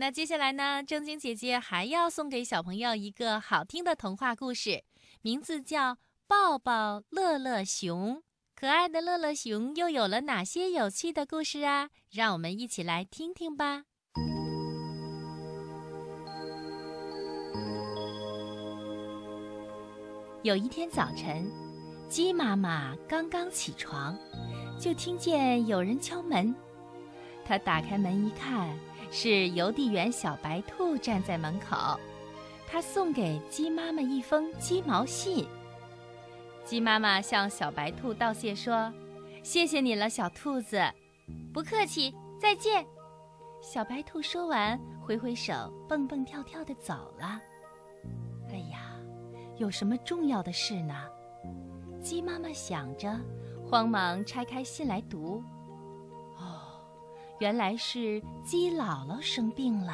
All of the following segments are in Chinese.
那接下来呢，正晶姐姐还要送给小朋友一个好听的童话故事，名字叫《抱抱乐乐熊》。可爱的乐乐熊又有了哪些有趣的故事啊？让我们一起来听听吧。有一天早晨，鸡妈妈刚刚起床，就听见有人敲门。她打开门一看。是邮递员小白兔站在门口，他送给鸡妈妈一封鸡毛信。鸡妈妈向小白兔道谢说：“谢谢你了，小兔子。”“不客气，再见。”小白兔说完，挥挥手，蹦蹦跳跳地走了。哎呀，有什么重要的事呢？鸡妈妈想着，慌忙拆开信来读。原来是鸡姥姥生病了，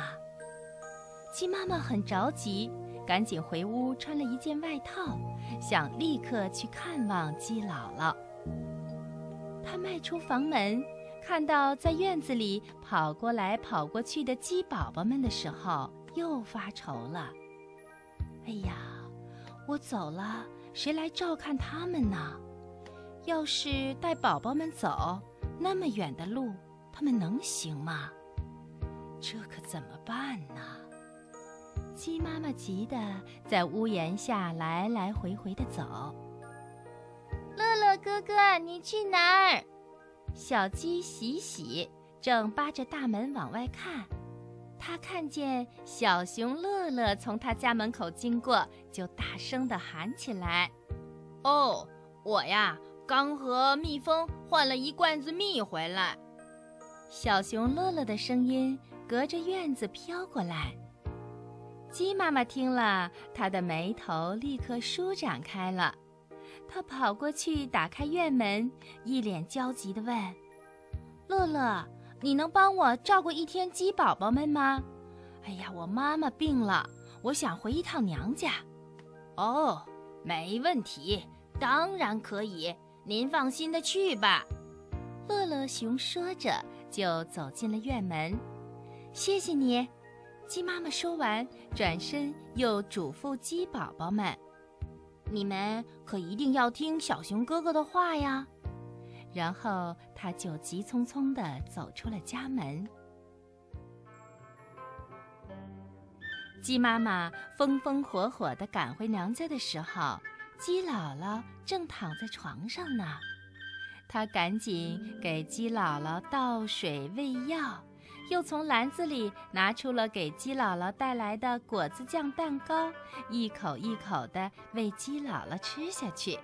鸡妈妈很着急，赶紧回屋穿了一件外套，想立刻去看望鸡姥姥。她迈出房门，看到在院子里跑过来跑过去的鸡宝宝们的时候，又发愁了。哎呀，我走了，谁来照看他们呢？要是带宝宝们走那么远的路，他们能行吗？这可怎么办呢？鸡妈妈急得在屋檐下来来回回的走。乐乐哥哥，你去哪儿？小鸡喜喜正扒着大门往外看，他看见小熊乐乐从他家门口经过，就大声的喊起来：“哦，我呀，刚和蜜蜂换了一罐子蜜回来。”小熊乐乐的声音隔着院子飘过来，鸡妈妈听了，她的眉头立刻舒展开了。她跑过去打开院门，一脸焦急地问：“乐乐，你能帮我照顾一天鸡宝宝们吗？哎呀，我妈妈病了，我想回一趟娘家。”“哦，没问题，当然可以，您放心的去吧。”乐乐熊说着。就走进了院门，谢谢你，鸡妈妈说完，转身又嘱咐鸡宝宝们：“你们可一定要听小熊哥哥的话呀。”然后他就急匆匆地走出了家门。鸡妈妈风风火火地赶回娘家的时候，鸡姥姥正躺在床上呢。他赶紧给鸡姥姥倒水喂药，又从篮子里拿出了给鸡姥姥带来的果子酱蛋糕，一口一口地喂鸡姥姥吃下去。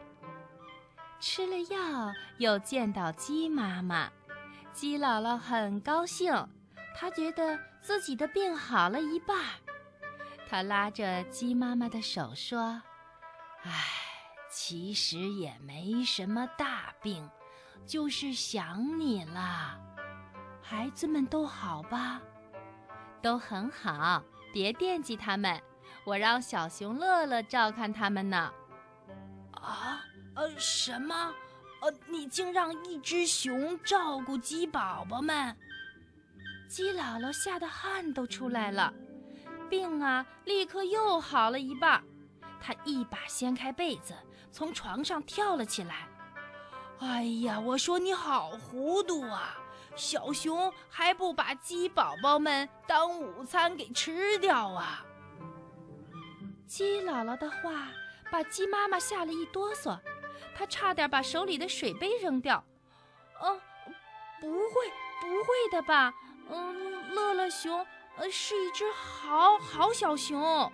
吃了药，又见到鸡妈妈，鸡姥姥很高兴，她觉得自己的病好了一半。她拉着鸡妈妈的手说：“唉，其实也没什么大病。”就是想你了，孩子们都好吧？都很好，别惦记他们，我让小熊乐乐照看他们呢。啊，呃，什么？呃，你竟让一只熊照顾鸡宝宝们？鸡姥姥吓得汗都出来了，病啊，立刻又好了一半。她一把掀开被子，从床上跳了起来。哎呀，我说你好糊涂啊！小熊还不把鸡宝宝们当午餐给吃掉啊！鸡姥姥的话把鸡妈妈吓了一哆嗦，她差点把手里的水杯扔掉。哦，不会，不会的吧？嗯，乐乐熊，呃，是一只好好小熊。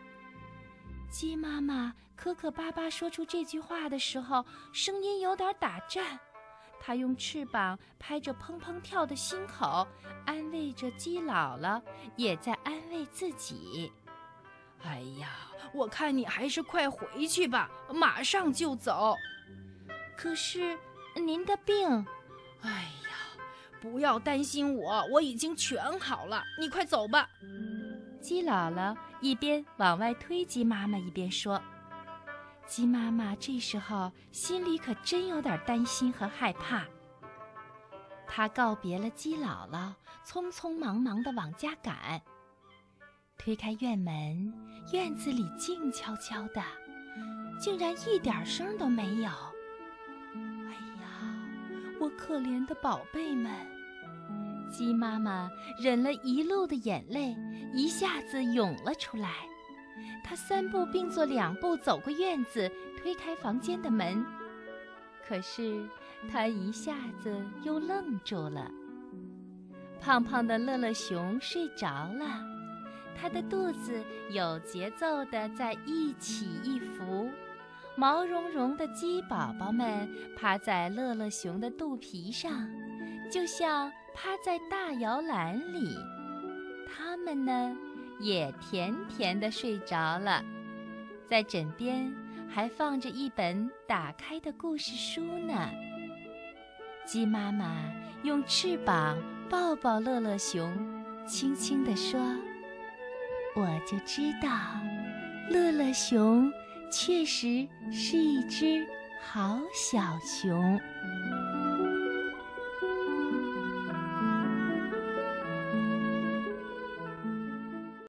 鸡妈妈。磕磕巴巴说出这句话的时候，声音有点打颤。她用翅膀拍着砰砰跳的心口，安慰着鸡姥姥，也在安慰自己。哎呀，我看你还是快回去吧，马上就走。可是您的病……哎呀，不要担心我，我已经全好了。你快走吧。鸡姥姥一边往外推鸡妈妈，一边说。鸡妈妈这时候心里可真有点担心和害怕。她告别了鸡姥姥，匆匆忙忙地往家赶。推开院门，院子里静悄悄的，竟然一点声都没有。哎呀，我可怜的宝贝们！鸡妈妈忍了一路的眼泪，一下子涌了出来。他三步并作两步走过院子，推开房间的门。可是他一下子又愣住了。胖胖的乐乐熊睡着了，它的肚子有节奏地在一起一伏。毛茸茸的鸡宝宝们趴在乐乐熊的肚皮上，就像趴在大摇篮里。它们呢，也甜甜地睡着了，在枕边还放着一本打开的故事书呢。鸡妈妈用翅膀抱抱乐乐熊，轻轻地说：“我就知道，乐乐熊。”确实是一只好小熊。